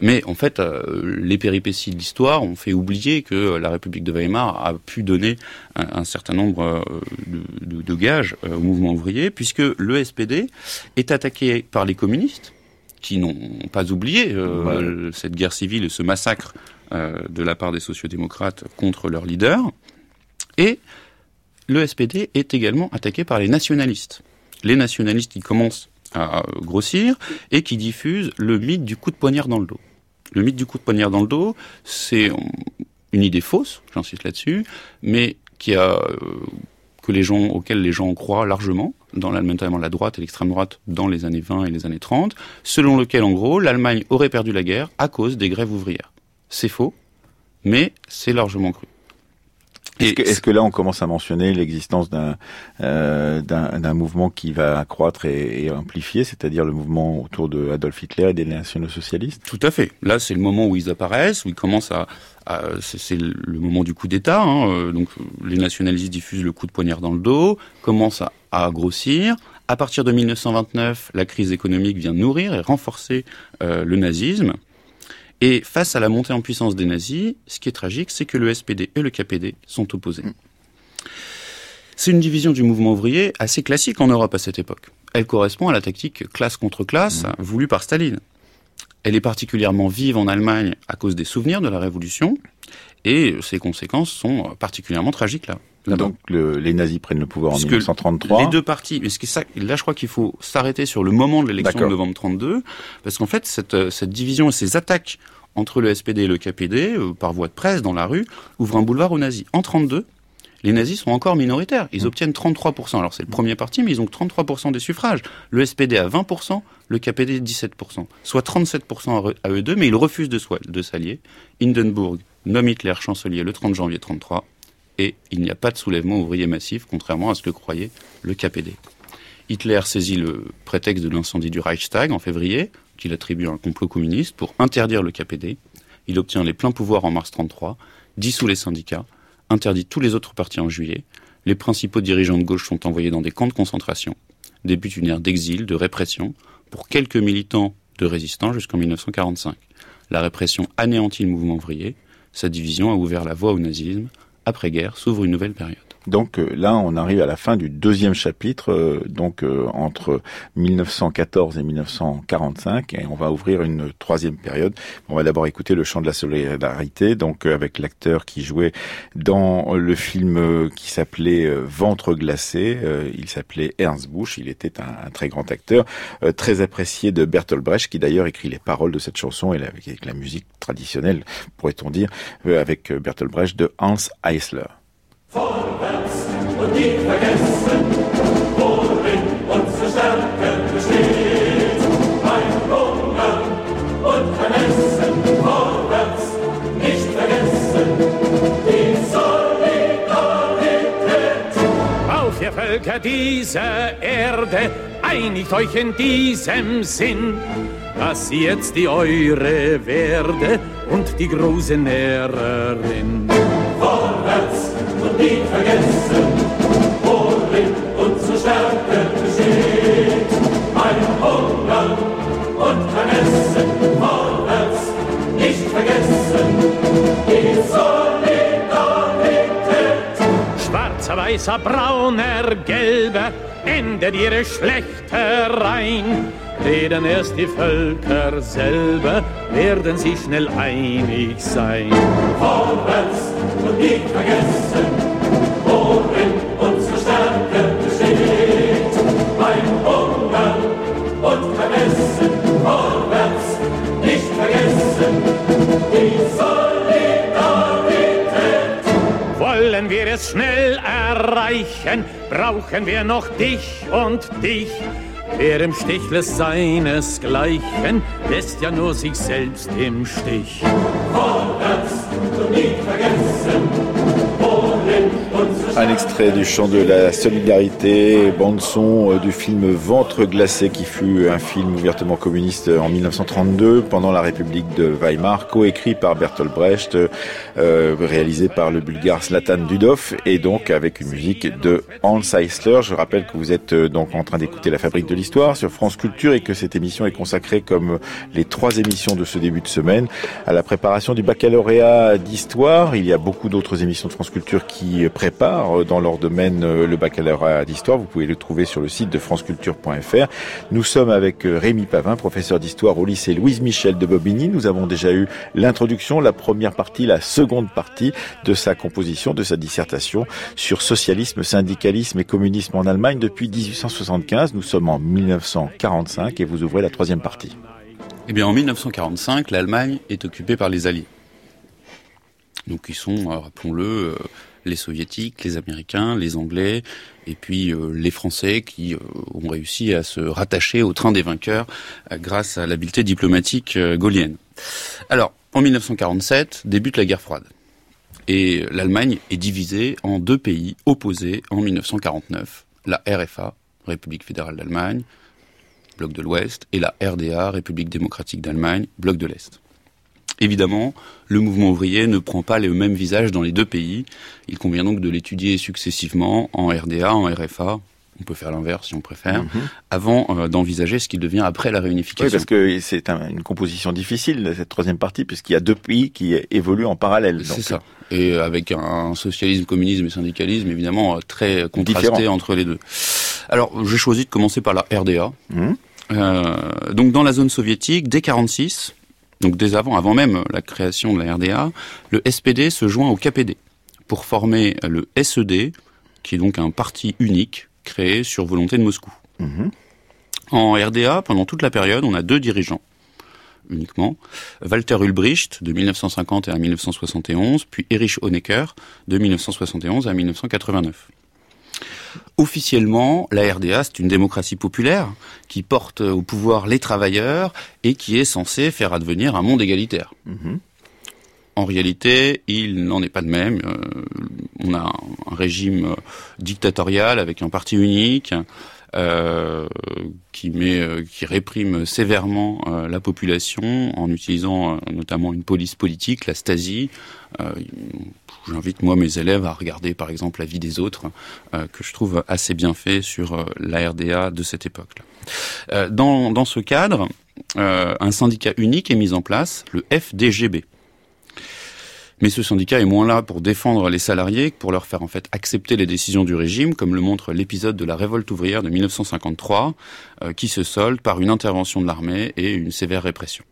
Mais en fait, euh, les péripéties de l'histoire ont fait oublier que la République de Weimar a pu donner un, un certain nombre de, de, de gages au mouvement ouvrier, puisque le SPD est attaqué par les communistes, qui n'ont pas oublié euh, ouais. cette guerre civile et ce massacre euh, de la part des sociodémocrates contre leur leader. Et le SPD est également attaqué par les nationalistes. Les nationalistes qui commencent à grossir et qui diffusent le mythe du coup de poignard dans le dos. Le mythe du coup de poignard dans le dos, c'est une idée fausse, j'insiste là-dessus, mais qui a euh, que les gens, auxquels les gens croient largement, dans l'Allemagne, notamment la droite et l'extrême droite, dans les années 20 et les années 30, selon lequel, en gros, l'Allemagne aurait perdu la guerre à cause des grèves ouvrières. C'est faux, mais c'est largement cru. Est-ce que, est que, là, on commence à mentionner l'existence d'un euh, d'un mouvement qui va accroître et, et amplifier, c'est-à-dire le mouvement autour de Adolf Hitler et des nationaux socialistes Tout à fait. Là, c'est le moment où ils apparaissent, où ils commencent à... à c'est le moment du coup d'État. Hein, euh, donc, les nationalistes diffusent le coup de poignard dans le dos, commencent à, à grossir. À partir de 1929, la crise économique vient nourrir et renforcer euh, le nazisme. Et face à la montée en puissance des nazis, ce qui est tragique, c'est que le SPD et le KPD sont opposés. C'est une division du mouvement ouvrier assez classique en Europe à cette époque. Elle correspond à la tactique classe contre classe mmh. voulue par Staline. Elle est particulièrement vive en Allemagne à cause des souvenirs de la Révolution, et ses conséquences sont particulièrement tragiques là. Donc le, les nazis prennent le pouvoir Parce en 1933. Les deux partis, mais ce qui ça, là je crois qu'il faut s'arrêter sur le moment de l'élection de novembre 32, parce qu'en fait cette, cette division et ces attaques entre le SPD et le KPD, euh, par voie de presse dans la rue, ouvrent un boulevard aux nazis. En 32, les nazis sont encore minoritaires. Ils mmh. obtiennent 33%. Alors c'est le premier parti, mais ils ont 33% des suffrages. Le SPD a 20%, le KPD 17%. Soit 37% à eux deux, mais ils refusent de, de s'allier. Hindenburg nomme Hitler chancelier le 30 janvier 33 et il n'y a pas de soulèvement ouvrier massif, contrairement à ce que croyait le KPD. Hitler saisit le prétexte de l'incendie du Reichstag en février, qu'il attribue à un complot communiste, pour interdire le KPD. Il obtient les pleins pouvoirs en mars 33, dissout les syndicats, interdit tous les autres partis en juillet. Les principaux dirigeants de gauche sont envoyés dans des camps de concentration. Débute une ère d'exil, de répression, pour quelques militants de résistants jusqu'en 1945. La répression anéantit le mouvement ouvrier. Sa division a ouvert la voie au nazisme après-guerre s'ouvre une nouvelle période. Donc euh, là, on arrive à la fin du deuxième chapitre, euh, donc euh, entre 1914 et 1945, et on va ouvrir une troisième période. On va d'abord écouter le chant de la solidarité, donc avec l'acteur qui jouait dans le film qui s'appelait Ventre glacé. il s'appelait Ernst Busch. Il était un, un très grand acteur, très apprécié de Bertolt Brecht, qui d'ailleurs écrit les paroles de cette chanson et avec la musique traditionnelle, pourrait-on dire, avec Bertolt Brecht de Hans Eisler. Vorwärts und nie vergessen, worin unsere Stärke besteht. Ein Hunger und kein Essen, vorwärts, nicht vergessen, die Solidarität. Auf ihr Völker dieser Erde, einigt euch in diesem Sinn, dass sie jetzt die eure werde und die große Nährerin. Vorwärts und nie vergessen, worin unsere Stärke besteht. Ein Hunger und kein Essen, vorwärts, nicht vergessen, die Solidarität. Schwarzer weißer, brauner, gelber, endet ihre Schlechtereien. Reden erst die Völker selber, werden sie schnell einig sein. Vorwärts und nicht vergessen, worin unsere Stärke besteht. Beim Hunger und Vergessen, vorwärts nicht vergessen, die Solidarität. Wollen wir es schnell erreichen, brauchen wir noch dich und dich. Wer im Stich lässt seinesgleichen, lässt ja nur sich selbst im Stich. Vorwärts und nicht vergessen, unsere Un extrait du chant de la solidarité, bande-son euh, du film Ventre glacé qui fut un film ouvertement communiste en 1932 pendant la République de Weimar, coécrit par Bertolt Brecht, euh, réalisé par le bulgare Zlatan Dudov et donc avec une musique de Hans Eisler. Je rappelle que vous êtes euh, donc en train d'écouter La Fabrique de l'Histoire sur France Culture et que cette émission est consacrée comme les trois émissions de ce début de semaine à la préparation du baccalauréat d'histoire. Il y a beaucoup d'autres émissions de France Culture qui préparent dans leur domaine le baccalauréat d'histoire. Vous pouvez le trouver sur le site de franceculture.fr. Nous sommes avec Rémi Pavin, professeur d'histoire au lycée Louise Michel de Bobigny. Nous avons déjà eu l'introduction, la première partie, la seconde partie de sa composition, de sa dissertation sur socialisme, syndicalisme et communisme en Allemagne depuis 1875. Nous sommes en 1945 et vous ouvrez la troisième partie. Eh bien, en 1945, l'Allemagne est occupée par les Alliés. Donc, ils sont, euh, rappelons-le, euh, les soviétiques, les américains, les anglais, et puis euh, les français qui euh, ont réussi à se rattacher au train des vainqueurs euh, grâce à l'habileté diplomatique gaulienne. Alors, en 1947, débute la guerre froide. Et l'Allemagne est divisée en deux pays opposés en 1949. La RFA, République fédérale d'Allemagne, bloc de l'Ouest, et la RDA, République démocratique d'Allemagne, bloc de l'Est. Évidemment, le mouvement ouvrier ne prend pas le même visage dans les deux pays. Il convient donc de l'étudier successivement en RDA, en RFA. On peut faire l'inverse si on préfère, Mhm. avant euh, d'envisager ce qu'il devient après la réunification. Oui, parce que c'est un- une composition difficile, cette troisième partie, puisqu'il y a deux pays qui évoluent en parallèle. C'est ça. Et avec un socialisme, communisme et syndicalisme, évidemment, euh, très contrasté Différent. entre les deux. Alors, j'ai choisi de commencer par la RDA. Mhm. Euh, donc, dans la zone soviétique, dès 46, donc dès avant, avant même la création de la RDA, le SPD se joint au KPD pour former le SED, qui est donc un parti unique créé sur volonté de Moscou. Mhm. En RDA, pendant toute la période, on a deux dirigeants uniquement. Walter Ulbricht, de 1950 à 1971, puis Erich Honecker, de 1971 à 1989. Officiellement, la RDA, c'est une démocratie populaire qui porte au pouvoir les travailleurs et qui est censée faire advenir un monde égalitaire. Mhm. En réalité, il n'en est pas de même. Euh, on a un, régime dictatorial avec un parti unique euh, qui met, euh, qui réprime sévèrement la population en utilisant notamment une police politique, la Stasi. J'invite moi mes élèves à regarder par exemple la vie des autres, euh, que je trouve assez bien fait sur euh, la RDA de cette époque-là. Euh, dans, dans ce cadre, un syndicat unique est mis en place, le FDGB. Mais ce syndicat est moins là pour défendre les salariés que pour leur faire en fait accepter les décisions du régime, comme le montre l'épisode de la révolte ouvrière de 1953, euh, qui se solde par une intervention de l'armée et une sévère répression.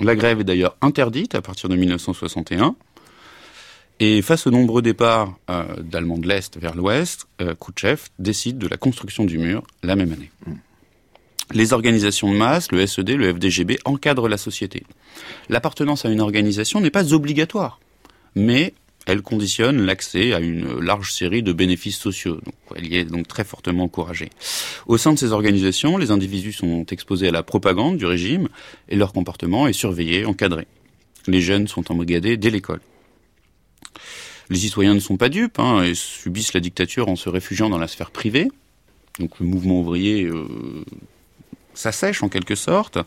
La grève est d'ailleurs interdite à partir de 1961. Et face aux nombreux départs euh, d'Allemands de l'Est vers l'Ouest, euh, Khrouchtchev décide de la construction du mur la même année. Les organisations de masse, le SED, le FDGB, encadrent la société. L'appartenance à une organisation n'est pas obligatoire, mais elle conditionne l'accès à une large série de bénéfices sociaux. Donc, elle y est donc très fortement encouragée. Au sein de ces organisations, les individus sont exposés à la propagande du régime et leur comportement est surveillé, encadré. Les jeunes sont embrigadés dès l'école. Les citoyens ne sont pas dupes hein, et subissent la dictature en se réfugiant dans la sphère privée. Donc le mouvement ouvrier euh, s'assèche en quelque sorte.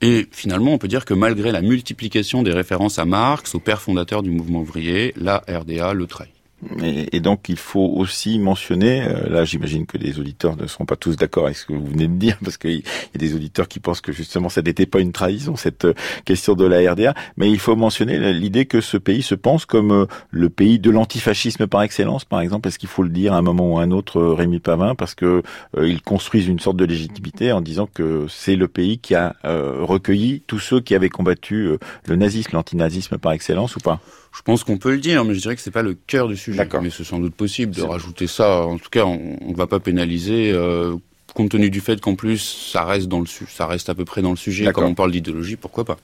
Et finalement, on peut dire que malgré la multiplication des références à Marx, au père fondateur du mouvement ouvrier, la RDA le trahit. Et, donc il faut aussi mentionner, euh, là j'imagine que les auditeurs ne seront pas tous d'accord avec ce que vous venez de dire, (laughs) parce qu'il y a des auditeurs qui pensent que justement ça n'était pas une trahison, cette euh, question de la RDA, mais il faut mentionner l'idée que ce pays se pense comme euh, le pays de l'antifascisme par excellence, par exemple, est-ce qu'il faut le dire à un moment ou à un autre, Rémi Pavin, parce que ils construisent une sorte de légitimité en disant que c'est le pays qui a recueilli tous ceux qui avaient combattu le nazisme, l'antinazisme par excellence ou pas? Je pense qu'on peut le dire, mais je dirais que c'est pas le cœur du sujet. Mais c'est sans doute possible de rajouter ça. En tout cas, on ne va pas pénaliser. Euh, compte tenu du fait qu'en plus ça reste dans le ça reste à peu près dans le sujet quand on parle d'idéologie, pourquoi pas?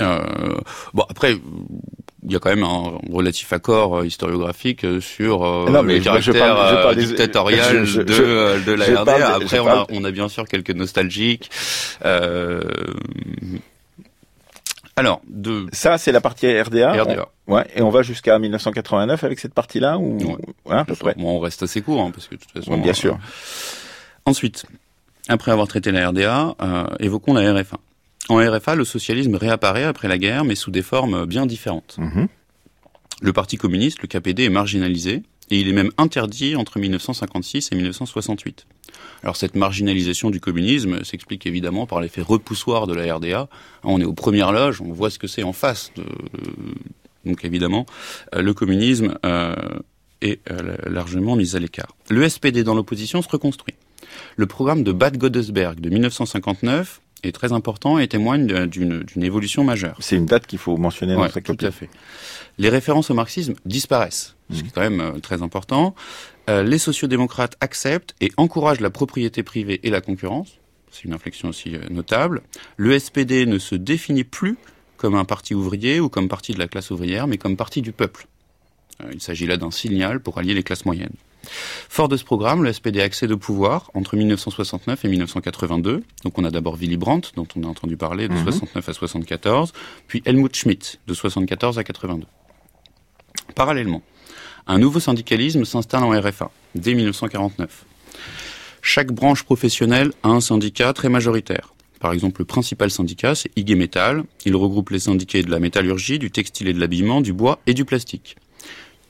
Euh, bon après, il y a quand même un relatif accord euh, historiographique sur euh, non, mais le caractère dictatorial de, de la RDA. Après, on a, on a, bien sûr quelques nostalgiques. Euh, alors, de... Ça, c'est la partie RDA. RDA. Ouais, et on va jusqu'à 1989 avec cette partie-là ou ouais. à peu près. Bon, on reste assez court, hein, parce que de toute façon. bien sûr. Euh, ensuite, après avoir traité la RDA, euh, évoquons la RFA. En RFA, le socialisme réapparaît après la guerre, mais sous des formes bien différentes. Mhm. Le Parti communiste, le KPD, est marginalisé, et il est même interdit entre 1956 et 1968. Alors cette marginalisation du communisme s'explique évidemment par l'effet repoussoir de la RDA. On est aux premières loges, on voit ce que c'est en face. De... Donc évidemment, euh, le communisme euh, est euh, largement mis à l'écart. Le SPD dans l'opposition se reconstruit. Le programme de Bad Godesberg de 1959 est très important et témoigne d'une évolution majeure. C'est une date qu'il faut mentionner dans ouais, Tout à fait. Les références au marxisme disparaissent, ce qui est quand même très important. Euh, les sociodémocrates acceptent et encouragent la propriété privée et la concurrence. C'est une inflexion aussi euh, notable. Le SPD ne se définit plus comme un parti ouvrier ou comme parti de la classe ouvrière, mais comme parti du peuple. Euh, il s'agit là d'un signal pour allier les classes moyennes. Fort de ce programme, le SPD accède au pouvoir entre 1969 et 1982. Donc on a d'abord Willy Brandt, dont on a entendu parler, de 69 mhm. à 74, puis Helmut Schmidt, de 74 à 82. Parallèlement, un nouveau syndicalisme s'installe en RFA, dès 1949. Chaque branche professionnelle a un syndicat très majoritaire. Par exemple, le principal syndicat, c'est IG Metal. Il regroupe les syndicats de la métallurgie, du textile et de l'habillement, du bois et du plastique.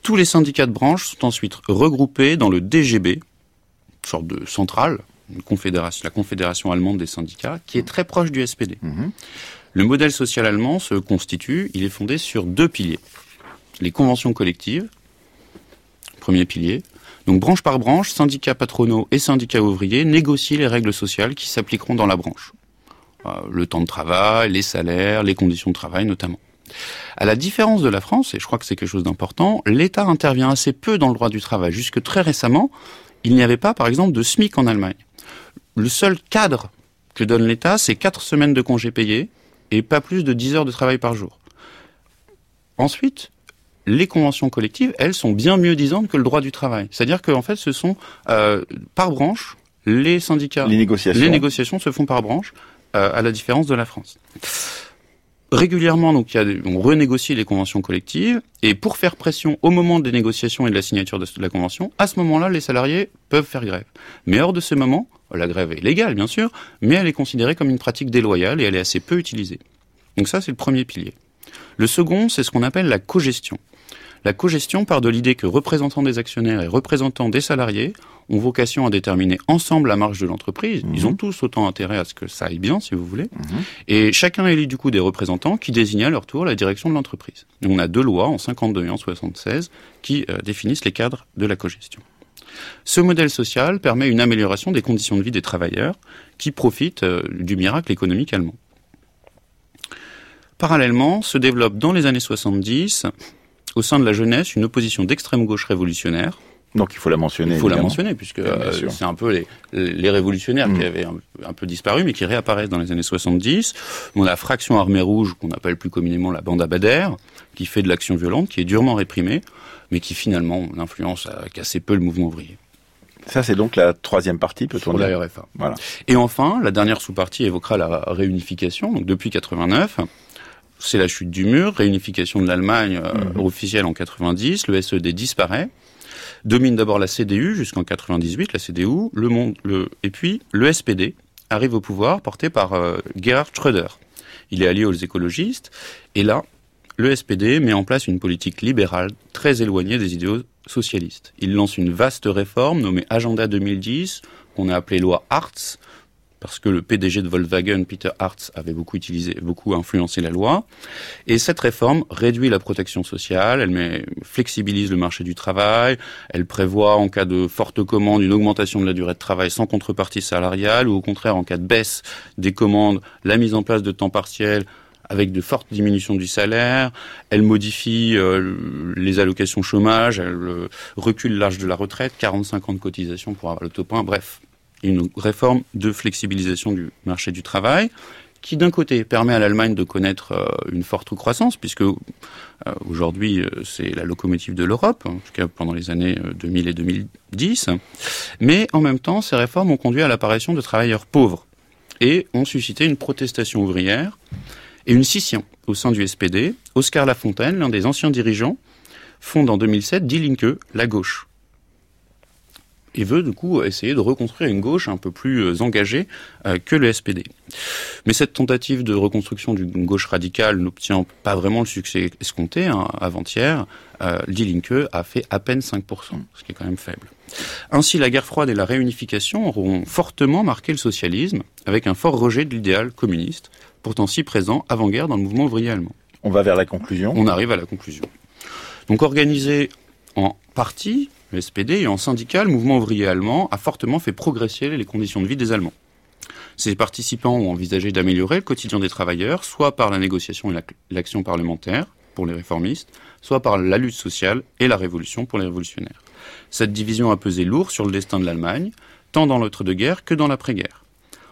Tous les syndicats de branche sont ensuite regroupés dans le DGB, une sorte de centrale, une confédération, la confédération allemande des syndicats, qui est très proche du SPD. Mhm. Le modèle social allemand se constitue, il est fondé sur deux piliers. Les conventions collectives, premier pilier. Donc branche par branche, syndicats patronaux et syndicats ouvriers négocient les règles sociales qui s'appliqueront dans la branche. Euh, le temps de travail, les salaires, les conditions de travail notamment. À la différence de la France, et je crois que c'est quelque chose d'important, l'État intervient assez peu dans le droit du travail. Jusque très récemment, il n'y avait pas, par exemple, de SMIC en Allemagne. Le seul cadre que donne l'État, c'est 4 semaines de congés payés et pas plus de 10 heures de travail par jour. Ensuite, les conventions collectives, elles, sont bien mieux disantes que le droit du travail. C'est-à-dire qu'en fait, ce sont euh, par branche les syndicats. Les négociations. Les négociations se font par branche, euh, à la différence de la France. Régulièrement, donc, il y a, on renégocie les conventions collectives, et pour faire pression au moment des négociations et de la signature de la convention, à ce moment-là, les salariés peuvent faire grève. Mais hors de ce moment, la grève est légale, bien sûr, mais elle est considérée comme une pratique déloyale et elle est assez peu utilisée. Donc ça, c'est le premier pilier. Le second, c'est ce qu'on appelle la cogestion. La cogestion part de l'idée que représentants des actionnaires et représentants des salariés ont vocation à déterminer ensemble la marge de l'entreprise. Ils mhm. ont tous autant intérêt à ce que ça aille bien, si vous voulez. Mhm. Et chacun élit du coup des représentants qui désignent à leur tour la direction de l'entreprise. On a deux lois, en 52 et en 76, qui euh, définissent les cadres de la cogestion. Ce modèle social permet une amélioration des conditions de vie des travailleurs qui profitent euh, du miracle économique allemand. Parallèlement, se développe dans les années 70 au sein de la jeunesse une opposition d'extrême gauche révolutionnaire. Donc il faut la mentionner. Il faut la mentionner puisque euh, c'est un peu les, les révolutionnaires qui mm. avaient un, peu disparu mais qui réapparaissent dans les années 70. On a la fraction armée rouge qu'on appelle plus communément la bande Bader, qui fait de l'action violente, qui est durement réprimée, mais qui finalement influence assez peu le mouvement ouvrier. Ça, c'est donc la troisième partie, peut-on dire la RFA. Voilà. Et enfin, la dernière sous-partie évoquera la réunification. Donc depuis 89, c'est la chute du mur, réunification de l'Allemagne euh, mhm. officielle en 90, le SED disparaît, domine d'abord la CDU jusqu'en 98, la CDU, le monde, le, et puis le SPD arrive au pouvoir porté par euh, Gerhard Schröder. Il est allié aux écologistes, et là, le SPD met en place une politique libérale très éloignée des idéaux socialistes. Il lance une vaste réforme nommée Agenda 2010, qu'on a appelée loi Hartz, parce que le PDG de Volkswagen, Peter Hartz, avait beaucoup utilisé, beaucoup influencé la loi. Et cette réforme réduit la protection sociale, elle flexibilise le marché du travail, elle prévoit en cas de forte commande une augmentation de la durée de travail sans contrepartie salariale, ou au contraire en cas de baisse des commandes, la mise en place de temps partiel avec de fortes diminutions du salaire, elle modifie euh, les allocations chômage, elle euh, recule l'âge de la retraite, 45 ans de cotisation pour avoir le top 1, bref, une réforme de flexibilisation du marché du travail qui d'un côté permet à l'Allemagne de connaître euh, une forte croissance, puisque aujourd'hui c'est la locomotive de l'Europe, en tout cas pendant les années 2000 et 2010, mais en même temps ces réformes ont conduit à l'apparition de travailleurs pauvres et ont suscité une protestation ouvrière et une scission au sein du SPD. Oscar Lafontaine, l'un des anciens dirigeants, fonde en 2007 Die Linke, la gauche. Et veut du coup essayer de reconstruire une gauche un peu plus euh, engagée euh, que le SPD. Mais cette tentative de reconstruction d'une gauche radicale n'obtient pas vraiment le succès escompté. Hein. Avant-hier, euh, Die Linke a fait à peine 5%, ce qui est quand même faible. Ainsi, la guerre froide et la réunification auront fortement marqué le socialisme, avec un fort rejet de l'idéal communiste, pourtant si présent avant-guerre dans le mouvement ouvrier allemand. On va vers la conclusion. On arrive à la conclusion. Donc organisé en parti, le SPD, et en syndicat, le mouvement ouvrier allemand a fortement fait progresser les conditions de vie des Allemands. Ces participants ont envisagé d'améliorer le quotidien des travailleurs, soit par la négociation et l'action parlementaire pour les réformistes, soit par la lutte sociale et la révolution pour les révolutionnaires. Cette division a pesé lourd sur le destin de l'Allemagne, tant dans l'entre-deux-guerres que dans l'après-guerre.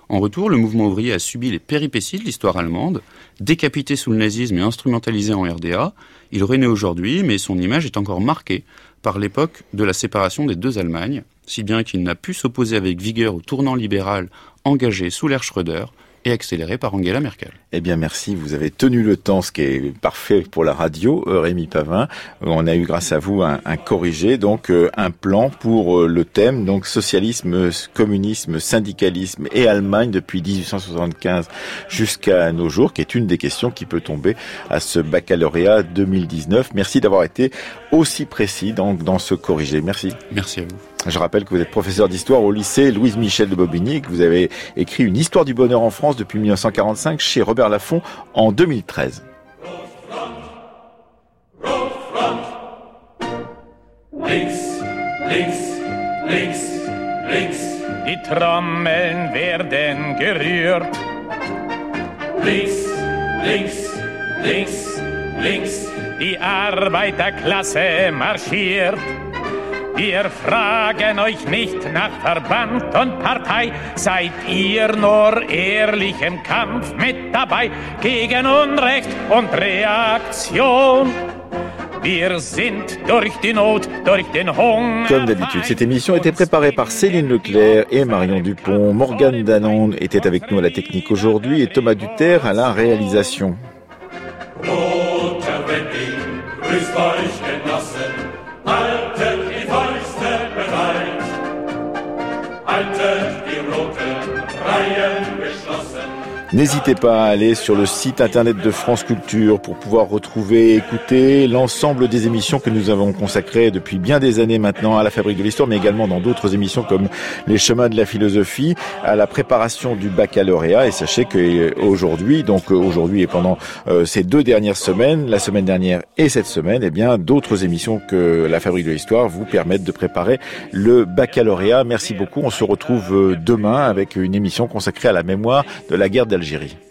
En retour, le mouvement ouvrier a subi les péripéties de l'histoire allemande. Décapité sous le nazisme et instrumentalisé en RDA, il renaît aujourd'hui, mais son image est encore marquée par l'époque de la séparation des deux Allemagnes, si bien qu'il n'a pu s'opposer avec vigueur au tournant libéral engagé sous l'ère Schröder, et accéléré par Angela Merkel. Eh bien, merci. Vous avez tenu le temps, ce qui est parfait pour la radio, euh, Rémi Pavin. On a eu, grâce à vous, un, corrigé, donc euh, un plan pour euh, le thème, donc socialisme, communisme, syndicalisme et Allemagne depuis 1875 jusqu'à nos jours, qui est une des questions qui peut tomber à ce baccalauréat 2019. Merci d'avoir été aussi précis dans, dans ce corrigé. Merci. Merci à vous. Je rappelle que vous êtes professeur d'histoire au lycée Louise Michel de Bobigny, que vous avez écrit une histoire du bonheur en France depuis 1945 chez Robert Laffont en 2013. Links, links, links, links. Die Trommeln werden gerührt. Links, links, links, links. Die Arbeiterklasse. Wir fragen euch nicht nach Verband und Partei, seid ihr nur ehrlich im Kampf mit dabei? Gegen Unrecht und Reaktion. Wir sind durch die Not, durch den Hunger. Comme d'habitude, cette émission était préparée par Céline Leclerc et Marion Dupont. Morgane Danon était avec nous à la technique aujourd'hui et Thomas Duterre à la réalisation. N'hésitez pas à aller sur le site internet de France Culture pour pouvoir retrouver et écouter l'ensemble des émissions que nous avons consacrées depuis bien des années maintenant à la fabrique de l'histoire, mais également dans d'autres émissions comme les chemins de la philosophie, à la préparation du baccalauréat. Et sachez que aujourd'hui, donc aujourd'hui et pendant euh, ces deux dernières semaines, la semaine dernière et cette semaine, eh bien d'autres émissions que la fabrique de l'histoire vous permettent de préparer le baccalauréat. Merci beaucoup. On se retrouve euh, demain avec une émission consacrée à la mémoire de la guerre d'Algérie. Algérie